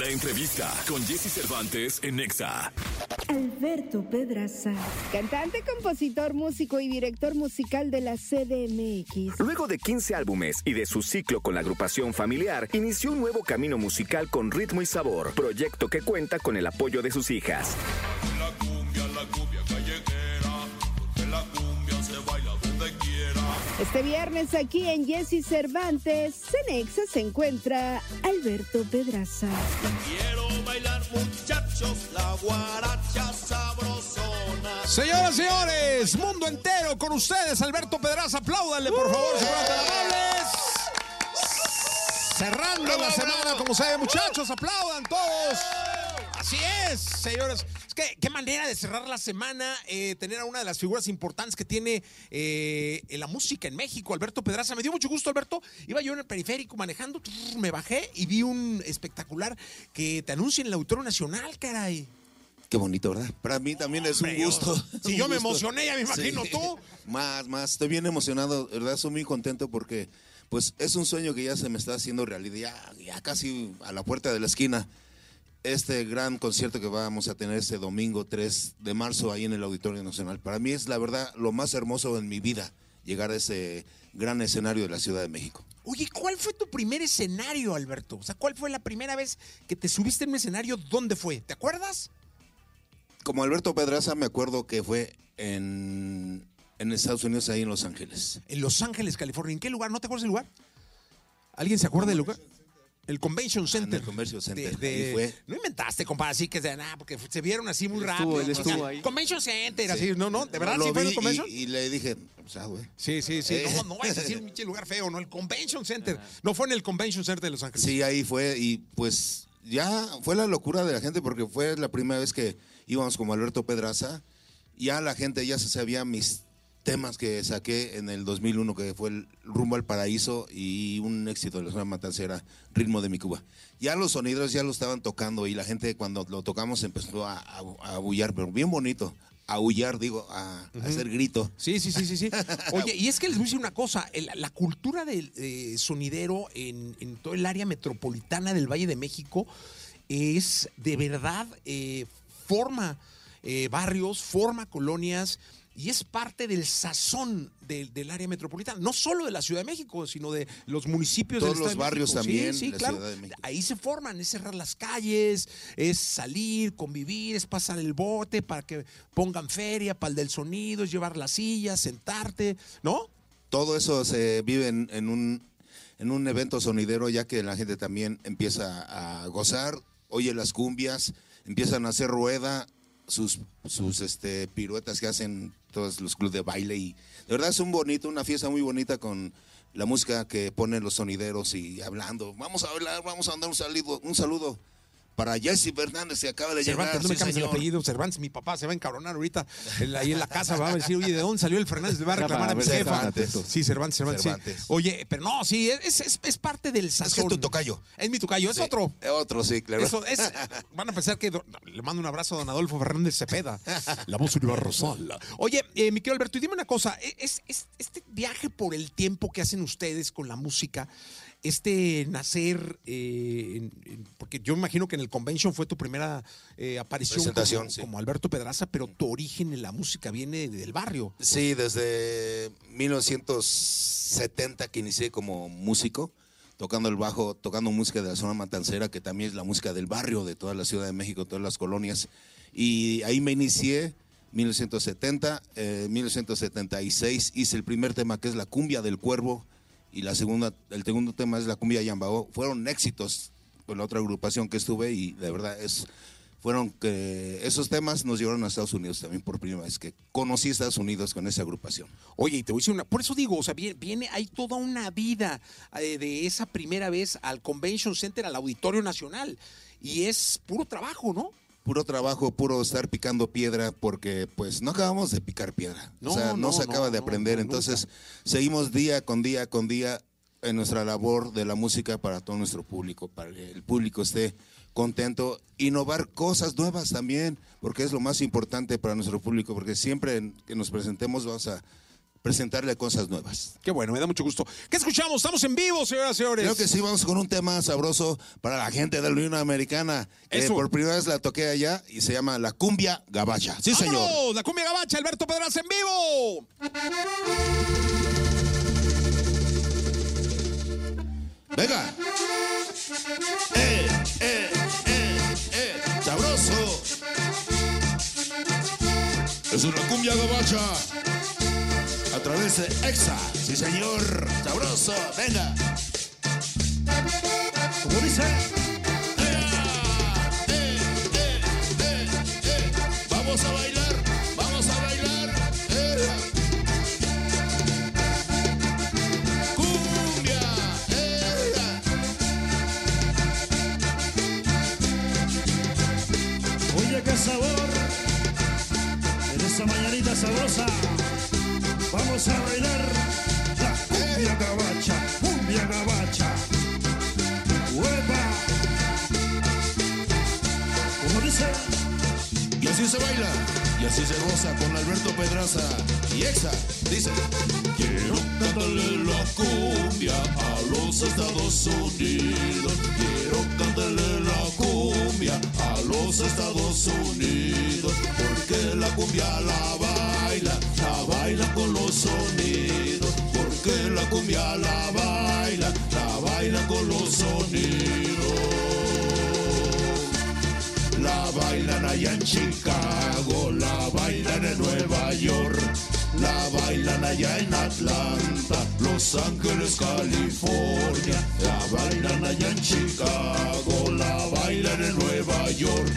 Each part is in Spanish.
La entrevista con Jesse Cervantes en Nexa. Alberto Pedraza, cantante, compositor, músico y director musical de la CDMX. Luego de 15 álbumes y de su ciclo con la agrupación familiar, inició un nuevo camino musical con ritmo y sabor, proyecto que cuenta con el apoyo de sus hijas. Este viernes aquí en Jesse Cervantes, Cenexa se encuentra Alberto Pedraza. Quiero bailar muchachos, la guaracha sabrosona. Señoras y señores, mundo entero con ustedes, Alberto Pedraza, apláudanle por favor, si fueran tan amables. Cerrando la semana, como se ve, muchachos, aplaudan todos. Así es, señores. Es que qué manera de cerrar la semana, eh, tener a una de las figuras importantes que tiene eh, la música en México, Alberto Pedraza. Me dio mucho gusto, Alberto. Iba yo en el periférico manejando, me bajé y vi un espectacular que te anuncia en el Auditorio Nacional, caray. Qué bonito, ¿verdad? Para mí también es un gusto. si Un yo me emocioné, ya me imagino tú. Más, más. Estoy bien emocionado, ¿verdad? Estoy muy contento porque, pues, es un sueño que ya se me está haciendo realidad. Ya, ya casi a la puerta de la esquina. Este gran concierto que vamos a tener este domingo 3 de marzo ahí en el Auditorio Nacional. Para mí es, la verdad, lo más hermoso en mi vida, llegar a ese gran escenario de la Ciudad de México. Oye, ¿cuál fue tu primer escenario, Alberto? O sea, ¿cuál fue la primera vez que te subiste en un escenario? ¿Dónde fue? ¿Te acuerdas? Como Alberto Pedraza, me acuerdo que fue en, en Estados Unidos, ahí en Los Ángeles. En Los Ángeles, California. ¿En qué lugar? ¿No te acuerdas del lugar? ¿Alguien se acuerda del lugar? El Convention Center. el Convention Center, De- de- ahí fue. No inventaste, compadre, así que porque se vieron así muy rápido. estuvo- él estuvo O sea, ahí. Convention Center, así, no, no, de verdad, Lo sí fue el Convention. Y, y le dije, o sea, güey. Sí, sí, sí. Eh. No, no vayas a decir un pinche lugar feo, ¿no? El Convention Center. No fue en el Convention Center de Los Ángeles. Sí, ahí fue y pues ya fue la locura de la gente porque fue la primera vez que íbamos como Alberto Pedraza. Ya la gente ya se sabía mis temas que saqué en el 2001 que fue el Rumbo al Paraíso y un éxito de la zona matancera, Ritmo de mi Cuba. Ya los sonidos ya lo estaban tocando y la gente cuando lo tocamos empezó a, a, pero bien bonito. A aullar, digo, a, a hacer grito. Sí, sí, sí, sí, sí. Oye, y es que les voy a decir una cosa, el- la cultura del eh, sonidero en, en todo el área metropolitana del Valle de México es de verdad, eh, forma eh, barrios, forma colonias y es parte del sazón del, del área metropolitana, no solo de la Ciudad de México, sino de los municipios Todos del los de barrios México. también, Sí, sí, la claro. Ciudad de México. Ahí se forman, es cerrar las calles, es salir, convivir, es pasar el bote para que pongan feria, para el del sonido, es llevar las sillas, sentarte, ¿no? todo eso se vive en, en un, en un evento sonidero, ya que la gente también empieza a gozar, oye las cumbias, empiezan a hacer rueda, sus, sus este, piruetas que hacen todos los clubes de baile. Y de verdad es un bonito, una fiesta muy bonita con la música que ponen los sonideros y hablando. Vamos a hablar, vamos a mandar un saludo, un saludo para Jesse Fernández que acaba de Cervantes, llegar. no me sí, cambies el apellido, Cervantes, mi papá se va a encabronar ahorita en la- ahí en la casa, va a decir, oye, ¿de dónde salió el Fernández? Le va a reclamar a mi ver, jefa. Cervantes. Sí, Cervantes, Cervantes. sí. Cervantes. Oye, pero no, sí, es, es, es parte del sazón. que es tu tocayo. Es mi tocayo, es Sí, otro. Otro, sí, claro. Eso es, van a pensar que do- le mando un abrazo a don Adolfo Fernández Cepeda, la voz universal. Oye, eh, mi querido Alberto, y dime una cosa, es, es- este viaje por el tiempo que hacen ustedes con la música, este nacer, eh, en- en- porque yo me imagino que en el convention fue tu primera eh, aparición Presentación, como, sí. como Alberto Pedraza, pero tu origen en la música viene del barrio. Sí, desde 1970 que inicié como músico, tocando el bajo, tocando música de la zona matancera, que también es la música del barrio de toda la Ciudad de México, todas las colonias. Y ahí me inicié, 1970, eh, 1976 hice el primer tema que es la cumbia del cuervo y la segunda, el segundo tema es la cumbia yambao. Fueron éxitos con la otra agrupación que estuve y de verdad es fueron que esos temas nos llevaron a Estados Unidos también por primera vez que conocí Estados Unidos con esa agrupación. Oye, y te voy a decir una, por eso digo, o sea, viene, viene hay toda una vida eh, de esa primera vez al Convention Center, al Auditorio Nacional, y es puro trabajo, ¿no? Puro trabajo, puro estar picando piedra porque pues no acabamos de picar piedra. No, o sea, no, no, se no, acaba de no, aprender. no, Entonces, seguimos día con día con día en nuestra labor de la música para todo nuestro público, para que el público esté contento, innovar cosas nuevas también, porque es lo más importante para nuestro público, porque siempre que nos presentemos vamos a presentarle cosas nuevas. Qué bueno, me da mucho gusto. ¿Qué escuchamos? Estamos en vivo, señoras y señores. Creo que sí, vamos con un tema sabroso para la gente de la Unión Americana. Que Eso. por primera vez la toqué allá y se llama La Cumbia Gabacha. Sí, señor. ¡Vámonos! La cumbia gabacha, Alberto Pedraza en vivo. Venga. Eh, eh, eh, eh. Sabroso. Es una cumbia gabacha. A través de Exa. Sí, señor. Sabroso. Venga. Como dice, Eh, eh, eh. Vamos a bailar. A bailar la cumbia gabacha, cumbia gabacha. ¡Huepa! Como dice, Y así se baila, y así se goza con Alberto Pedraza y Exa. Dice: Quiero cantarle la cumbia a los Estados Unidos. Quiero cantarle la cumbia a los Estados Unidos. Porque la cumbia la baila, la baila con los sonidos. Porque la cumbia la baila, la baila con los sonidos. La bailan allá en Chicago, la bailan en Nueva York, la bailan allá en Atlanta, Los Ángeles, California, la bailan allá en Chicago, la bailan en Nueva York,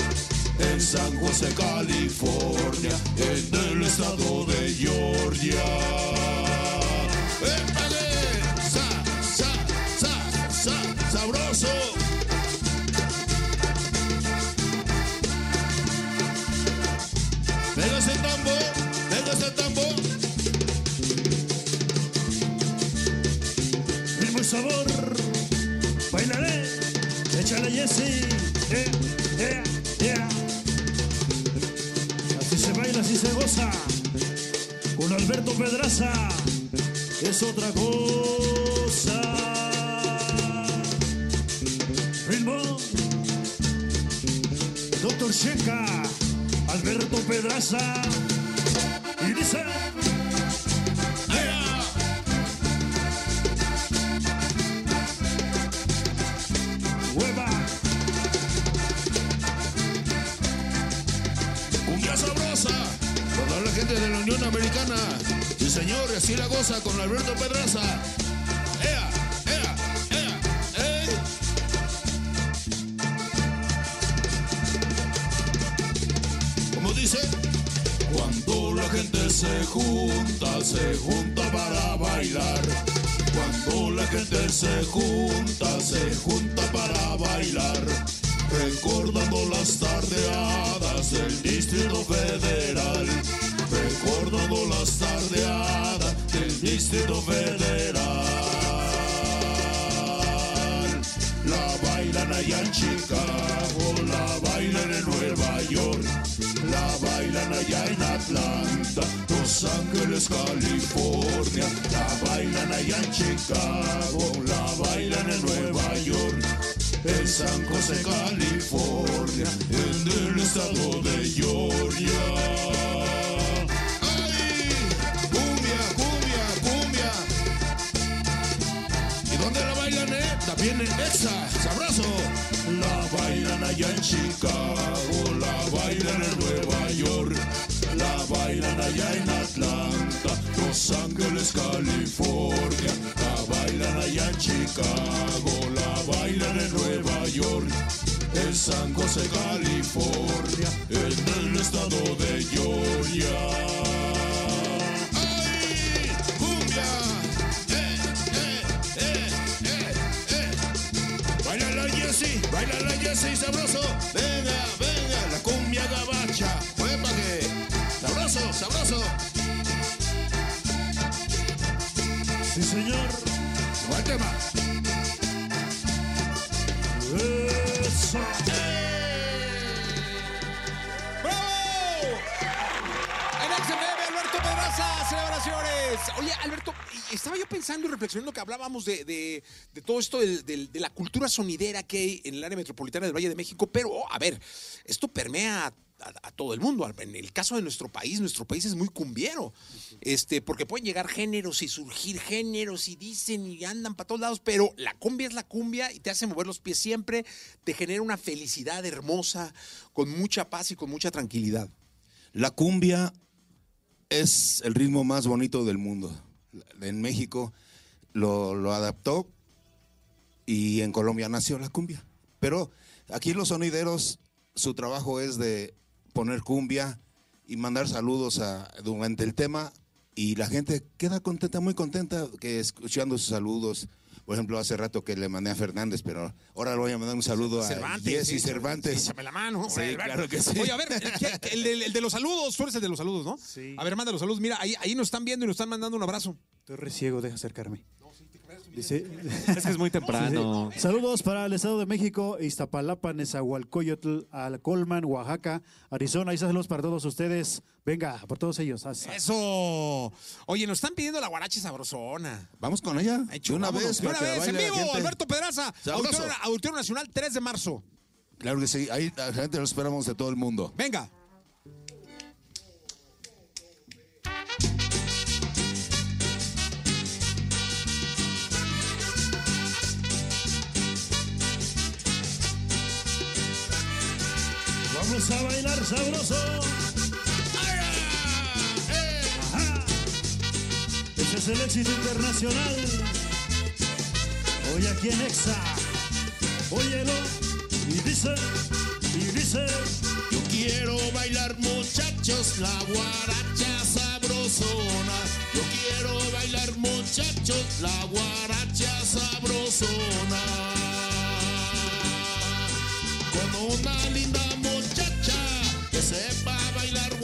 San José, California, en el estado de Georgia. ¡Épale! ¡Sa, sa, sa, sa, sabroso! Venga ese tambo, venga ese tambo. ritmo y sabor. Bailaré, échale Jessy. Pedraza es otra cosa. Ritmo. Doctor Checa, Alberto Pedraza. Así la goza con Alberto Pedraza. ¡Ea! ¿Cómo dice? Cuando la gente se junta, se junta para bailar. Cuando la gente se junta, se junta para bailar. Recordando las tardeadas del Distrito Federal. Recordando las tardeadas del Distrito Federal. La bailan allá en Chicago, la bailan en Nueva York, la bailan allá en Atlanta, Los Ángeles, California, la bailan allá en Chicago, la bailan en Nueva York, en San José, California, en el estado de Georgia. ¿Y dónde la bailan? También en Exa, sabroso. La bailan allá en Chicago, la bailan en Nueva York, la bailan allá en Atlanta, Los Ángeles, California, la bailan allá en Chicago, la bailan en Nueva York, en San José, California, en el estado de Georgia. Señor. ¡Va el tema! Eso. ¡Bravo! En XFM, Alberto celebraciones. Oye, Alberto, estaba yo pensando y reflexionando que hablábamos de, de- de todo esto del- de la cultura sonidera que hay en el área metropolitana del Valle de México, pero, oh, a ver, esto permea a, todo el mundo. En el caso de nuestro país, nuestro país es muy cumbiero, este, porque pueden llegar géneros y surgir géneros y dicen y andan para todos lados, pero la cumbia es la cumbia y te hace mover los pies siempre, te genera una felicidad hermosa, con mucha paz y con mucha tranquilidad. La cumbia es el ritmo más bonito del mundo. En México lo, lo adaptó y en Colombia nació la cumbia. Pero aquí los sonideros, su trabajo es de poner cumbia y mandar saludos a- durante el tema y la gente queda contenta, muy contenta que escuchando sus saludos. Por ejemplo, hace rato que le mandé a Fernández, pero ahora le voy a mandar un saludo a Jesse sí, Cervantes. Échame la mano. Sí, claro que sí. Oye, a ver, ¿qué- qué- el, de, el de los saludos, tú eres el de los saludos, ¿no? Sí. A ver, manda los saludos. Mira, ahí, ahí nos están viendo y nos están mandando un abrazo. Estoy reciego, deja acercarme. Dice, Es que es muy temprano. Saludos para el Estado de México, Iztapalapa, Nezahualcóyotl, Alcolman, Oaxaca, Arizona. Y saludos para todos ustedes. Venga, por todos ellos. Asa. Eso. Oye, nos están pidiendo la guarache sabrosona. Vamos con ella. De una vámonos. vez. Una vez, en vivo. Alberto Pedraza. Auditorio Nacional, 3 de marzo. Claro que sí. Ahí la gente lo esperamos de todo el mundo. Venga. A bailar sabroso. Ese es el éxito internacional. Hoy aquí en Exa. Óyelo. Y dice, y dice. Yo quiero bailar muchachos la guaracha sabrosona. Yo quiero bailar muchachos la guaracha sabrosona. Con una linda sepa bailar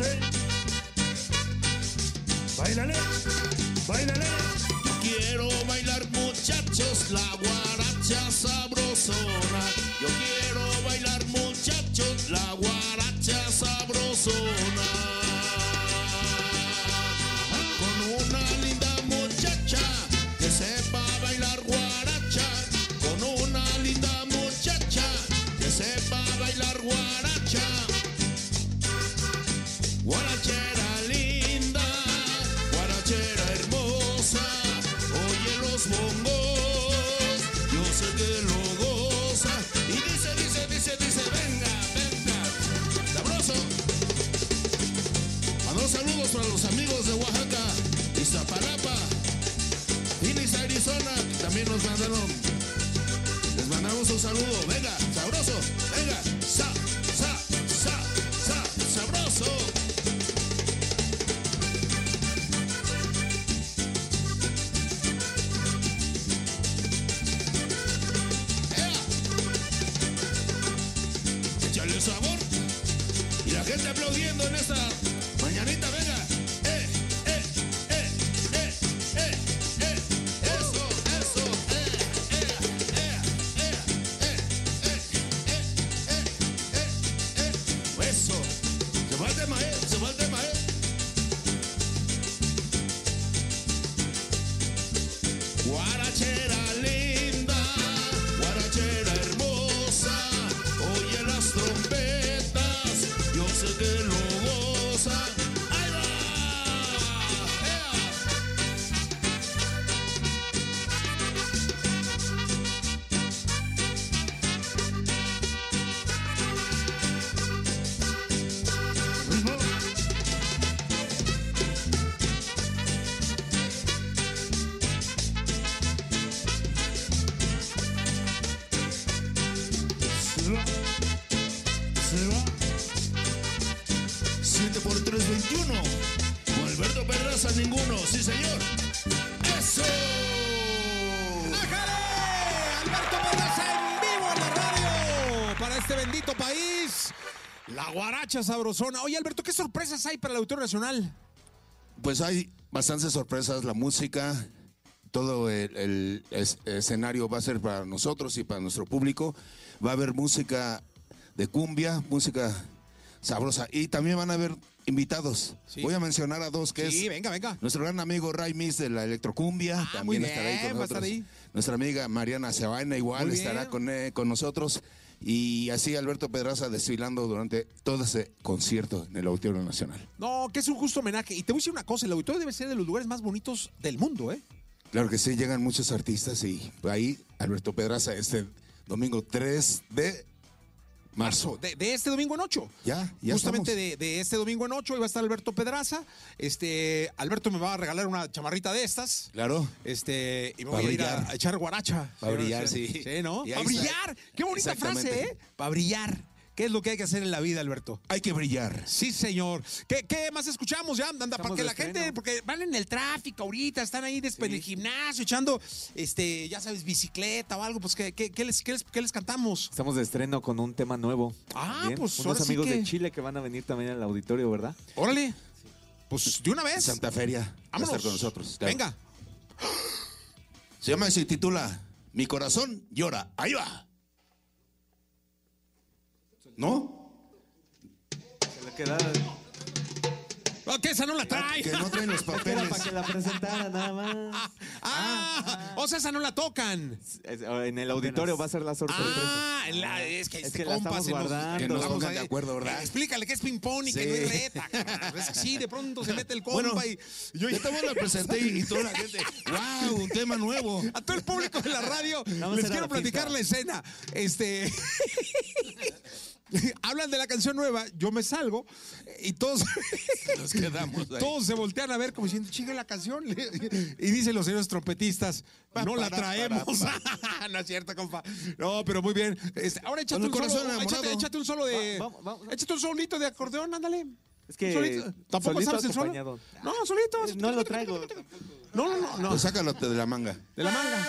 Dice. Bailale, bailale. Quiero bailar muchachos la guaracha sabrosona. Yo quiero bailar muchachos la guaracha sabrosona. Saludo, venga, se va. 7 por 3, 21. Con Alberto Pedraza, ninguno. Sí, señor. ¡Eso! ¡Déjale! Alberto Pedraza en vivo en la radio para este bendito país. La guaracha sabrosona. Oye, Alberto, ¿qué sorpresas hay para el Auditorio Nacional? Pues hay bastantes sorpresas. La música, todo el, el, el escenario va a ser para nosotros y para nuestro público. Va a haber música de cumbia, música sabrosa y también van a haber invitados. Sí. Voy a mencionar a dos que Sí, es venga, venga. nuestro gran amigo Ray Miss de la electrocumbia, Ah, también muy estará ahí con va a estar nosotros. ahí. Nuestra amiga Mariana Cebaina igual estará con, eh, con nosotros y así Alberto Pedraza desfilando durante todo ese concierto en el Auditorio Nacional. No, que es un justo homenaje. Y te voy a decir una cosa, el auditorio debe ser de los lugares más bonitos del mundo, ¿eh? Claro que sí, llegan muchos artistas y ahí Alberto Pedraza este domingo 3 de marzo. De, de este domingo en 8. Ya, ya Justamente de, de este domingo en 8 iba a estar Alberto Pedraza. Este, Alberto me va a regalar una chamarrita de estas. Claro. Este, y me Pa' voy a ir a, a echar guaracha. Pa' brillar, sí. Sí, ¿no? Para brillar. Qué bonita frase. ¿eh? Para brillar. ¿Qué es lo que hay que hacer en la vida, Alberto? Hay que brillar. Sí, señor. ¿Qué, qué más escuchamos ya? Anda, para que de la gente, porque van en el tráfico ahorita, están ahí después en el gimnasio, echando, este, ya sabes, bicicleta o algo, pues, ¿qué, qué, qué les, qué les- qué les cantamos? Estamos de estreno con un tema nuevo. Ah, pues, Unos ahora sí amigos que- de Chile que van a venir también al auditorio, ¿verdad? Órale. Pues, de una vez. Santa Feria va a estar con nosotros. claro. Venga. Se llama y se titula Mi corazón llora. Ahí va. ¿No? Se le queda- Ok, esa no la trae. Que no traen los papeles. para que la presentara nada más. Ah, o sea, esa no la tocan. En el auditorio va a ser la sorpresa. Ah, la- es que Es este que la estamos se nos- guardando. Que nos vamos pongan de acuerdo, ¿verdad? Eh, explícale que es ping-pong y que no es reta. cabrón. Que sí, de pronto se mete el compa Bueno, y yo Yo también la presenté y toda la gente, wow, un tema nuevo. A todo el público de la radio Vamos les quiero la platicar la escena. Este. Hablan de la canción nueva, yo me salgo y todos, Nos quedamos ahí. todos se voltean a ver como diciendo, chinga la canción. Y dicen los señores trompetistas, Pa, no la para, traemos. no es cierto, compa. No, pero muy bien. Este, ahora échate un, solo, échate, échate un solo de. Va- vamos, vamos. Échate un solito de acordeón, ándale. Es que Solito. ¿Tampoco solito sabes el solo? No, solito. Eh, No lo traigo. No, no, no. no. Pues sácalo de la manga. De la manga.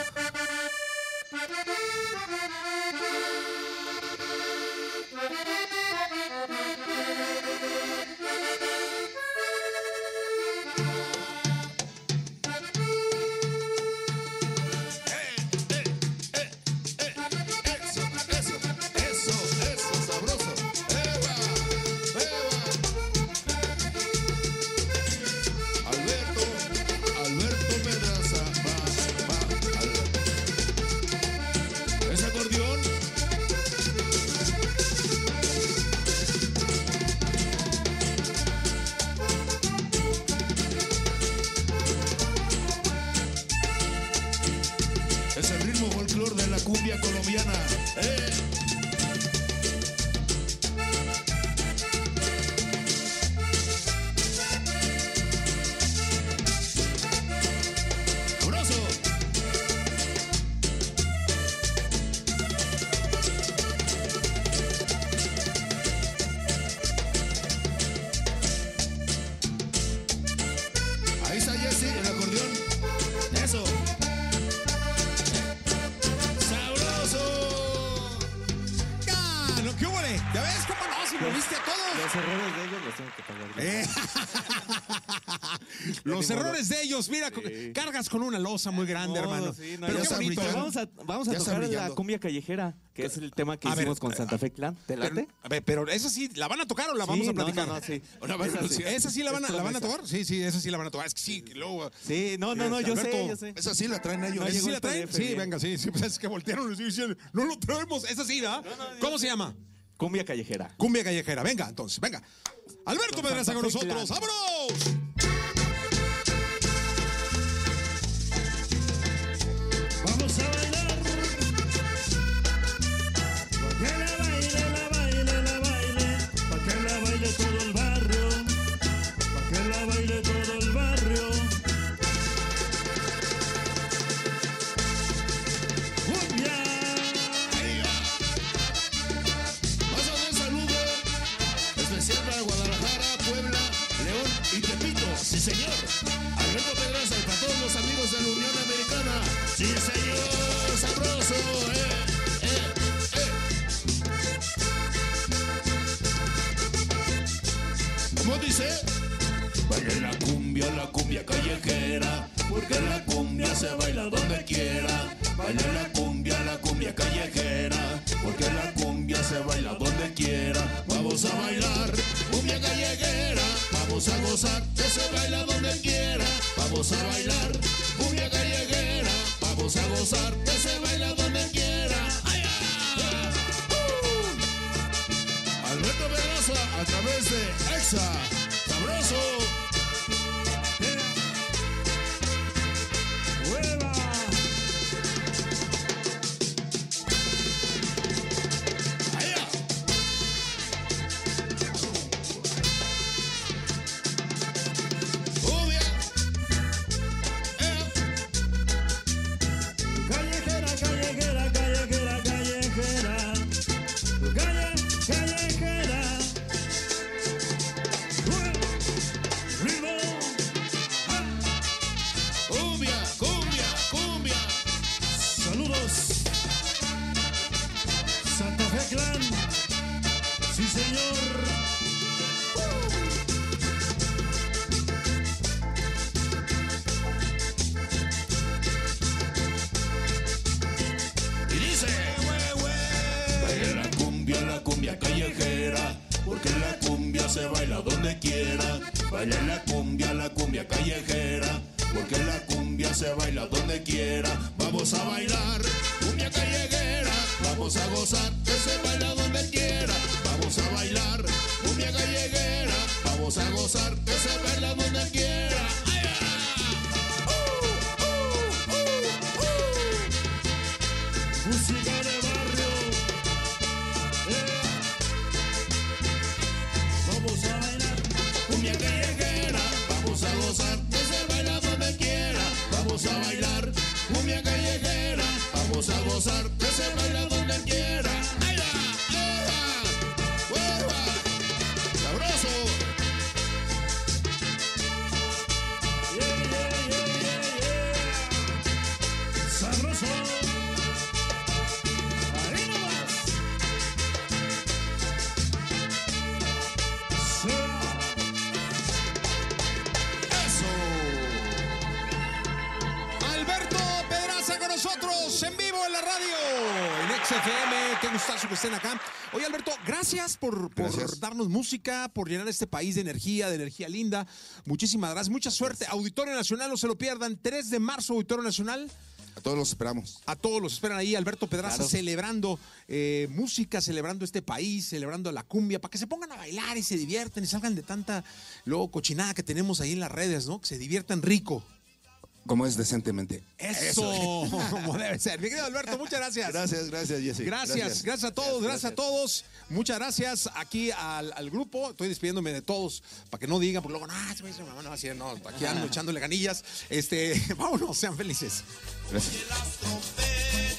Los errores de ellos, mira, cargas con una losa muy grande, No, hermano. sí, no, Pero qué bonito. ¿eh? Vamos a, vamos a tocar la cumbia callejera, que es el tema que A ver, hicimos con Santa Fe Clan. ¿Te Pero, late? a ver, pero esa sí, ¿la van a tocar o la vamos a platicar? no, no, sí. Esa sí. ¿Esa sí la van, a, Es la van a promesa. tocar? Sí, sí, esa sí la van a tocar. Es que sí, que luego... Sí, no, no, no, yo sé, Alberto, yo sé. Esa sí la traen ellos. ¿Esa llegó sí la el traen? Sí, venga, sí, pues es que voltearon y dicen, no lo traemos. Esa sí, ¿verdad? ¿Cómo se llama? Cumbia callejera. Cumbia callejera. Venga, entonces, venga. Alberto Pedraza con nosotros. ¡Vámonos! ¿Cómo dice? Baila la cumbia, la cumbia callejera, porque la cumbia se baila donde quiera. Baila la cumbia, la cumbia callejera, porque la cumbia se baila donde quiera. Vamos a bailar cumbia callejera, vamos a gozar que se baila donde quiera. Vamos a bailar cumbia callejera, vamos a gozar que se baila donde quiera. ¡Ay, ay! ¡Uh! Alberto Pedraza a través de EXA. Sabroso. Baila la cumbia, la cumbia callejera, porque la cumbia se baila donde quiera. Vamos a bailar cumbia callejera, vamos a gozar que se baila donde quiera. Vamos a bailar cumbia callejera, vamos a gozar que se baila donde quiera. Vamos a gozar, estén acá. Oye, Alberto, gracias por, por Gracias. darnos música, por llenar este país de energía, de energía linda. Muchísimas gracias. Mucha suerte. Auditorio Nacional, no se lo pierdan. 3 de marzo, Auditorio Nacional. A todos los esperamos. A todos los esperan ahí, Alberto Pedraza, Claro. celebrando eh, música, celebrando este país, celebrando la cumbia, para que se pongan a bailar y se diviertan y salgan de tanta luego cochinada que tenemos ahí en las redes, ¿no? Que se diviertan rico. Como es decentemente. Eso, como debe ser. Mi querido Alberto, muchas gracias. Gracias, gracias, Jesse. Gracias, gracias, a todos, gracias, a todos. Muchas gracias aquí al, al grupo. Estoy despidiéndome de todos para que no digan, porque luego, no, no va a decir, no, aquí ando echándole ganillas. Este, vámonos, sean felices. Gracias.